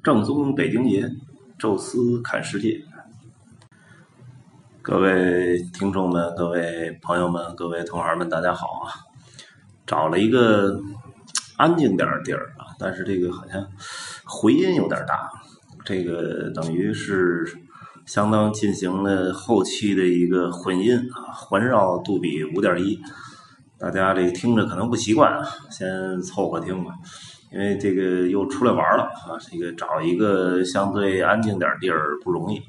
正宗北京爷，宙斯看世界。各位听众们，各位朋友们，各位同行们，大家好啊！找了一个安静点的地儿啊，但是这个好像回音有点大，这个等于是相当进行了后期的一个混音啊，环绕杜比五点一，大家这听着可能不习惯啊，先凑合听吧。因为这个又出来玩了啊，这个找一个相对安静点地儿不容易，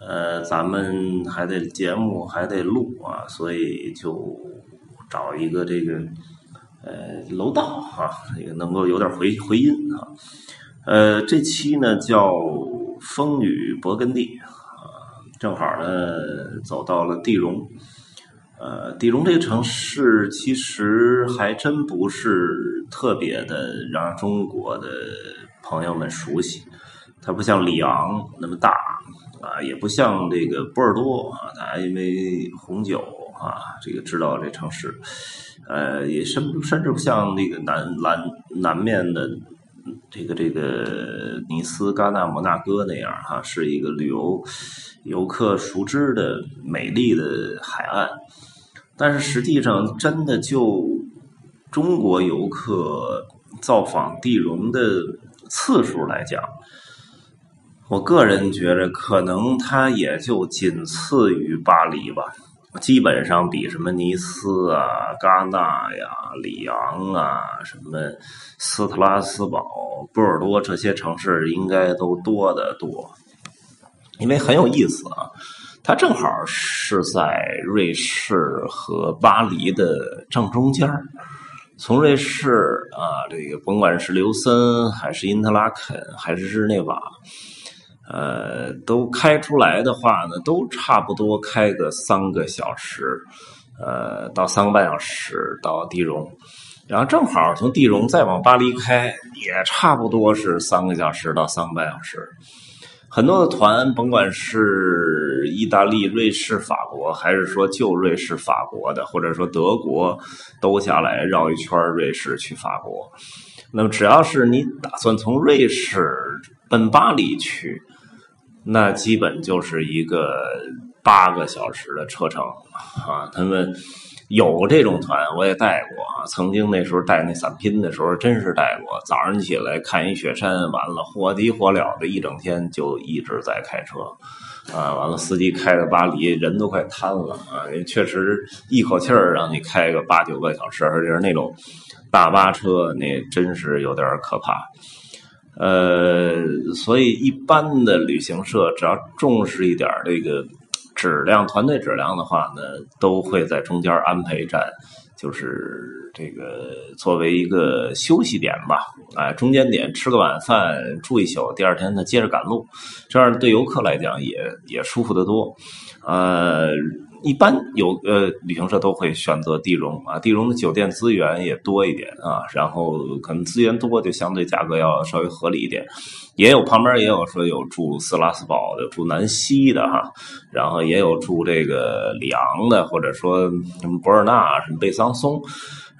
呃，咱们还得节目还得录啊，所以就找一个这个呃楼道啊，这个能够有点回回音啊。呃，这期呢叫风雨勃艮第啊，正好呢走到了地荣。呃，地荣这个城市其实还真不是特别的让中国的朋友们熟悉，它不像里昂那么大啊，也不像这个波尔多啊，大家因为红酒啊，这个知道这城市，呃，也甚甚至不像那个南南南面的这个这个尼斯、戛纳、摩纳哥那样哈，是一个旅游游客熟知的美丽的海岸。但是实际上，真的就中国游客造访地荣的次数来讲，我个人觉得可能它也就仅次于巴黎吧。基本上比什么尼斯啊、戛纳呀、里昂啊、什么斯特拉斯堡、波尔多这些城市应该都多得多，因为很有意思啊。它正好是在瑞士和巴黎的正中间从瑞士啊，这个甭管是刘森还是因特拉肯还是日内瓦，呃，都开出来的话呢，都差不多开个三个小时，呃，到三个半小时到地荣，然后正好从地荣再往巴黎开，也差不多是三个小时到三个半小时。很多的团，甭管是意大利、瑞士、法国，还是说就瑞士、法国的，或者说德国，都下来绕一圈瑞士去法国。那么，只要是你打算从瑞士奔巴黎去，那基本就是一个八个小时的车程啊。他们。有这种团，我也带过。曾经那时候带那散拼的时候，真是带过。早上起来看一雪山，完了火急火燎的一整天就一直在开车，啊，完了司机开到巴黎，人都快瘫了啊！确实一口气儿让你开个八九个小时，而且是那种大巴车，那真是有点可怕。呃，所以一般的旅行社只要重视一点这个。质量团队质量的话呢，都会在中间安排一站，就是这个作为一个休息点吧，哎，中间点吃个晚饭，住一宿，第二天呢接着赶路，这样对游客来讲也也舒服得多，呃。一般有呃旅行社都会选择地荣啊，地荣的酒店资源也多一点啊，然后可能资源多就相对价格要稍微合理一点，也有旁边也有说有住斯拉斯堡的，住南西的哈，然后也有住这个里昂的，或者说什么博尔纳、什么贝桑松，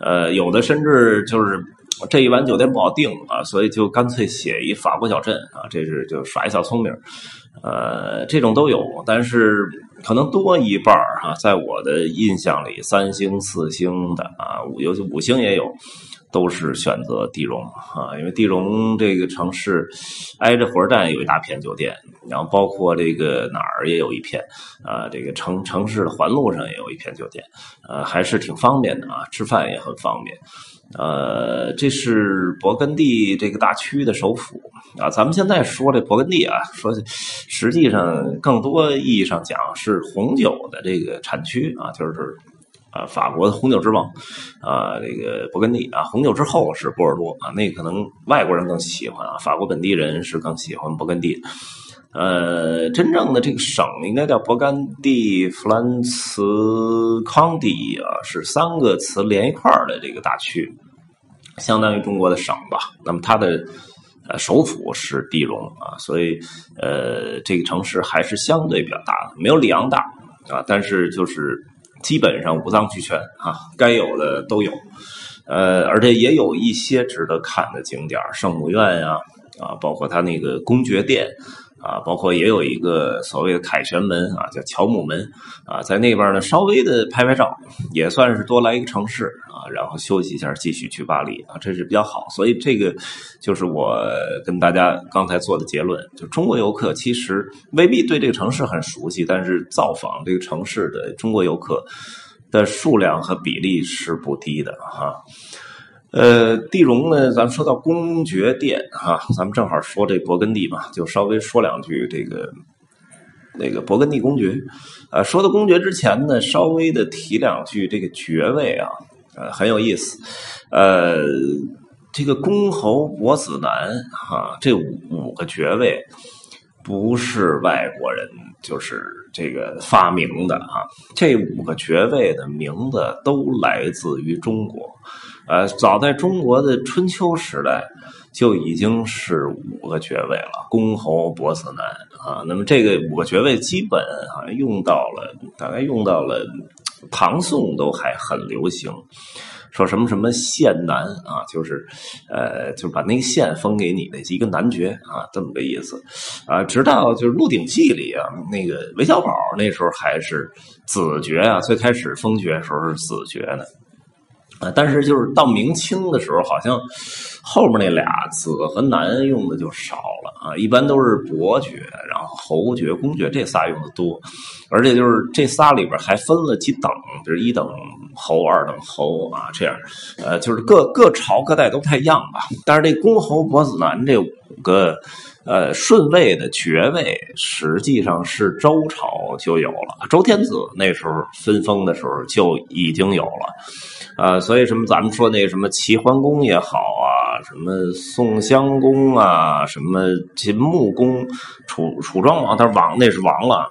呃，有的甚至就是这一晚酒店不好订啊，所以就干脆写一法国小镇啊，这是就耍一小聪明，呃，这种都有，但是。可能多一半儿哈，在我的印象里，三星、四星的啊，尤其五星也有，都是选择地荣啊，因为地荣这个城市挨着火车站有一大片酒店，然后包括这个哪儿也有一片啊，这个城城市的环路上也有一片酒店，呃，还是挺方便的啊，吃饭也很方便。呃，这是勃艮第这个大区的首府啊。咱们现在说这勃艮第啊，说实际上更多意义上讲是红酒的这个产区啊，就是啊法国的红酒之王啊，这个勃艮第啊，红酒之后是波尔多啊，那可能外国人更喜欢啊，法国本地人是更喜欢勃艮第。呃，真正的这个省应该叫勃艮第弗兰茨康蒂啊，是三个词连一块儿的这个大区，相当于中国的省吧。那么它的呃首府是地荣啊，所以呃这个城市还是相对比较大的，没有里昂大啊，但是就是基本上五脏俱全啊，该有的都有。呃，而且也有一些值得看的景点，圣母院呀。啊，包括它那个公爵殿。啊，包括也有一个所谓的凯旋门啊，叫乔姆门啊，在那边呢，稍微的拍拍照，也算是多来一个城市啊，然后休息一下，继续去巴黎啊，这是比较好。所以这个就是我跟大家刚才做的结论，就中国游客其实未必对这个城市很熟悉，但是造访这个城市的中国游客的数量和比例是不低的哈。呃，地荣呢？咱们说到公爵殿哈，咱们正好说这勃艮第嘛，就稍微说两句这个那个勃艮第公爵。呃，说到公爵之前呢，稍微的提两句这个爵位啊，呃，很有意思。呃，这个公侯伯子男哈，这五个爵位不是外国人就是这个发明的啊，这五个爵位的名字都来自于中国。呃，早在中国的春秋时代就已经是五个爵位了，公侯伯子男啊。那么这个五个爵位基本好像用到了，大概用到了唐宋都还很流行。说什么什么县男啊，就是呃，就把那个县封给你的一个男爵啊，这么个意思啊。直到就是《鹿鼎记》里啊，那个韦小宝那时候还是子爵啊，最开始封爵时候是子爵呢。啊，但是就是到明清的时候，好像后面那俩子和男用的就少了啊，一般都是伯爵，然后侯爵、公爵这仨用的多，而且就是这仨里边还分了几等，就是一等侯、二等侯啊，这样，呃，就是各各朝各代都不太一样吧。但是这公侯伯子男这五个呃顺位的爵位，实际上是周朝就有了，周天子那时候分封的时候就已经有了。啊，所以什么咱们说那什么齐桓公也好啊，什么宋襄公啊，什么秦穆公、楚楚庄王，他王那是王了。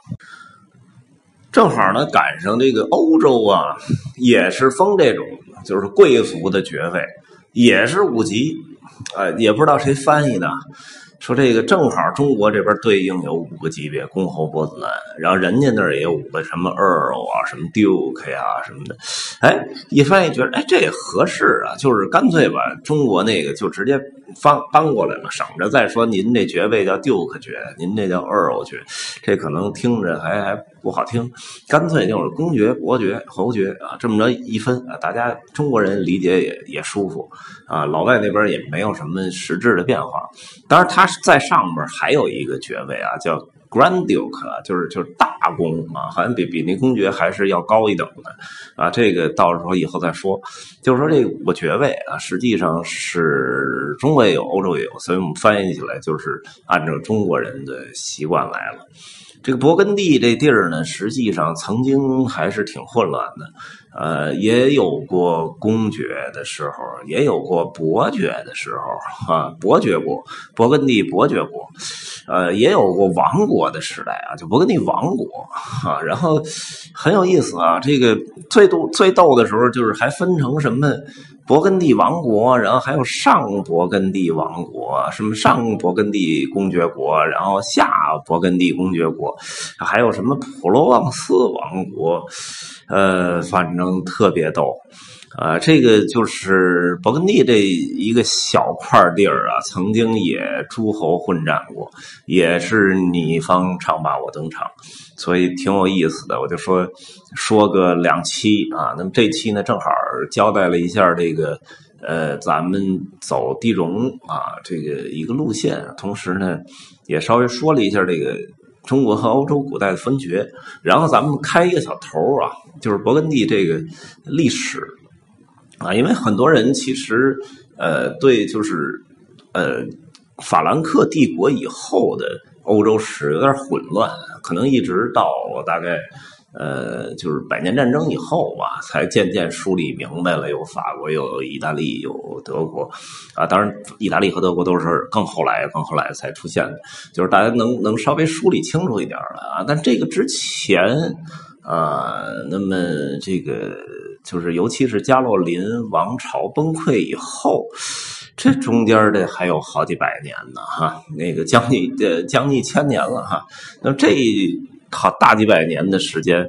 正好呢，赶上这个欧洲啊，也是封这种就是贵族的爵位，也是五级，哎，也不知道谁翻译的。说这个正好中国这边对应有五个级别，公侯伯子男，然后人家那儿也有五个什么 earl 啊，什么 duke 呀什么的，哎，一翻译觉得哎这也合适啊，就是干脆把中国那个就直接翻搬过来了，省着再说您这爵位叫 duke 爵，您这叫 earl 爵，这可能听着还还不好听，干脆就是公爵、伯爵、侯爵啊，这么着一分啊，大家中国人理解也也舒服啊，老外那边也没有什么实质的变化，当然他。在上边还有一个爵位啊，叫 Grand Duke，就是就是大公啊，好像比比那公爵还是要高一等的啊。这个到时候以后再说。就是说这五个爵位啊，实际上是中国也有，欧洲也有，所以我们翻译起来就是按照中国人的习惯来了。这个勃艮第这地儿呢，实际上曾经还是挺混乱的。呃，也有过公爵的时候，也有过伯爵的时候，啊，伯爵国，勃艮第伯爵国，呃，也有过王国的时代啊，就勃艮第王国，啊，然后很有意思啊，这个最逗最逗的时候就是还分成什么勃艮第王国，然后还有上勃艮第王国，什么上勃艮第公爵国，然后下勃艮第公爵国，还有什么普罗旺斯王国。呃，反正特别逗，啊，这个就是勃艮第这一个小块地儿啊，曾经也诸侯混战过，也是你方唱罢我登场，所以挺有意思的。我就说说个两期啊，那么这期呢，正好交代了一下这个呃，咱们走地荣啊这个一个路线，同时呢，也稍微说了一下这个。中国和欧洲古代的分爵，然后咱们开一个小头啊，就是勃艮第这个历史啊，因为很多人其实呃对就是呃法兰克帝国以后的欧洲史有点混乱，可能一直到大概。呃，就是百年战争以后吧，才渐渐梳理明白了。有法国，有意大利，有德国，啊，当然，意大利和德国都是更后来、更后来才出现的。就是大家能能稍微梳理清楚一点了啊。但这个之前啊，那么这个就是，尤其是加洛林王朝崩溃以后，这中间的还有好几百年呢，哈，那个将近呃将近千年了哈。那这。好大几百年的时间，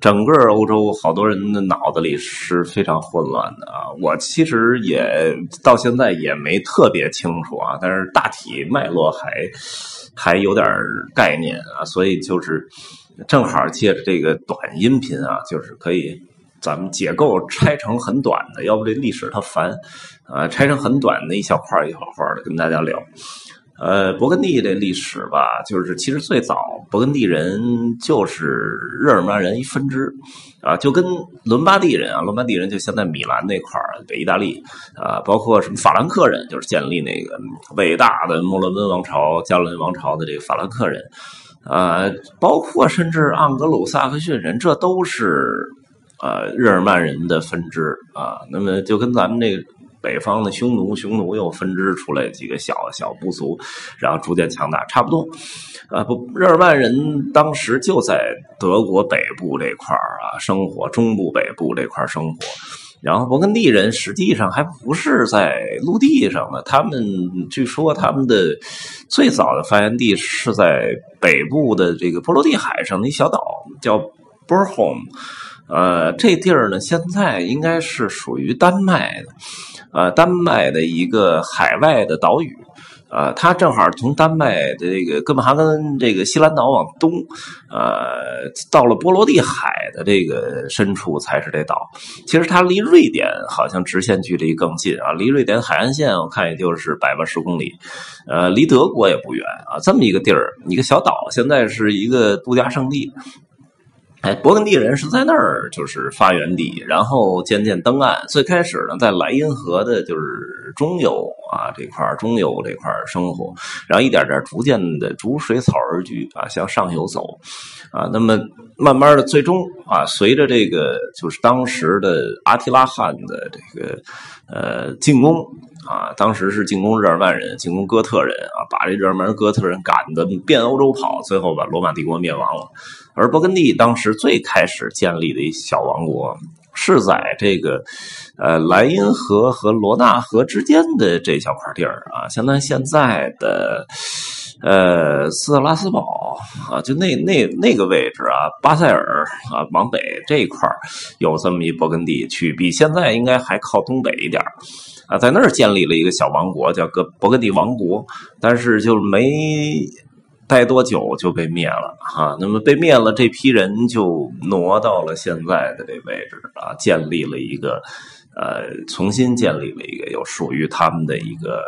整个欧洲好多人的脑子里是非常混乱的啊。我其实也到现在也没特别清楚啊，但是大体脉络还还有点概念啊，所以就是正好借着这个短音频啊，就是可以。咱们解构拆成很短的，要不这历史它烦啊。拆成很短的一小块一小块的跟大家聊。呃，勃艮第这历史吧，就是其实最早勃艮第人就是日耳曼人一分支啊，就跟伦巴第人啊，伦巴第人就现在米兰那块儿北意大利啊，包括什么法兰克人，就是建立那个伟大的莫洛温王朝、加伦王朝的这个法兰克人啊，包括甚至盎格鲁撒克逊人，这都是。呃，日耳曼人的分支啊，那么就跟咱们这个北方的匈奴，匈奴又分支出来几个小小部族，然后逐渐强大，差不多。啊，不，日耳曼人当时就在德国北部这块啊生活，中部北部这块生活。然后勃艮第人实际上还不是在陆地上的，他们据说他们的最早的发源地是在北部的这个波罗的海上的一小岛，叫 Bornholm。呃，这地儿呢，现在应该是属于丹麦的，呃，丹麦的一个海外的岛屿，呃，它正好从丹麦的这个哥本哈根这个西兰岛往东，呃，到了波罗的海的这个深处才是这岛。其实它离瑞典好像直线距离更近啊，离瑞典海岸线我看也就是百八十公里，呃，离德国也不远啊。这么一个地儿，一个小岛，现在是一个度假胜地。哎，勃艮第人是在那儿就是发源地，然后渐渐登岸。最开始呢，在莱茵河的就是中游啊这块中游这块生活，然后一点点逐渐的逐水草而居啊，向上游走啊。那么慢慢的，最终啊，随着这个就是当时的阿提拉汗的这个呃进攻啊，当时是进攻日耳曼人，进攻哥特人啊，把这日耳曼人、哥特人赶的遍欧洲跑，最后把罗马帝国灭亡了。而勃艮第当时最开始建立的一小王国，是在这个呃莱茵河和罗纳河之间的这小块地儿啊，相当于现在的呃斯特拉斯堡啊，就那那那个位置啊，巴塞尔啊往北这一块有这么一勃艮第区，比现在应该还靠东北一点啊，在那儿建立了一个小王国，叫个勃艮第王国，但是就没。待多久就被灭了哈，那么被灭了，这批人就挪到了现在的这位置啊，建立了一个呃，重新建立了一个有属于他们的一个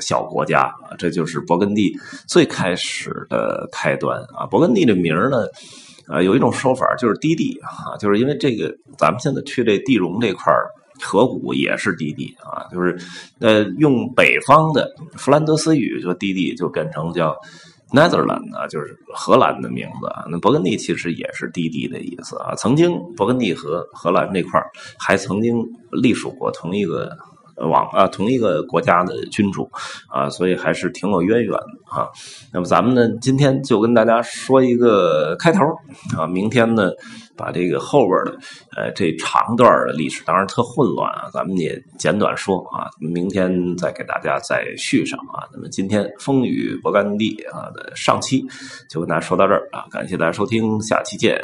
小国家啊，这就是勃艮第最开始的开端啊。勃艮第的名呢，呃，有一种说法就是低地啊，就是因为这个咱们现在去这地容这块儿河谷也是低地啊，就是呃，用北方的弗兰德斯语说低地就变成叫。Netherland 啊，就是荷兰的名字啊。那勃艮第其实也是低地的意思啊。曾经勃艮第和荷兰那块还曾经隶属过同一个王啊，同一个国家的君主啊，所以还是挺有渊源的啊。那么咱们呢，今天就跟大家说一个开头啊，明天呢。把这个后边的，呃，这长段的历史，当然特混乱啊，咱们也简短说啊，明天再给大家再续上啊。那么今天风雨勃艮第啊的上期就跟大家说到这儿啊，感谢大家收听，下期见。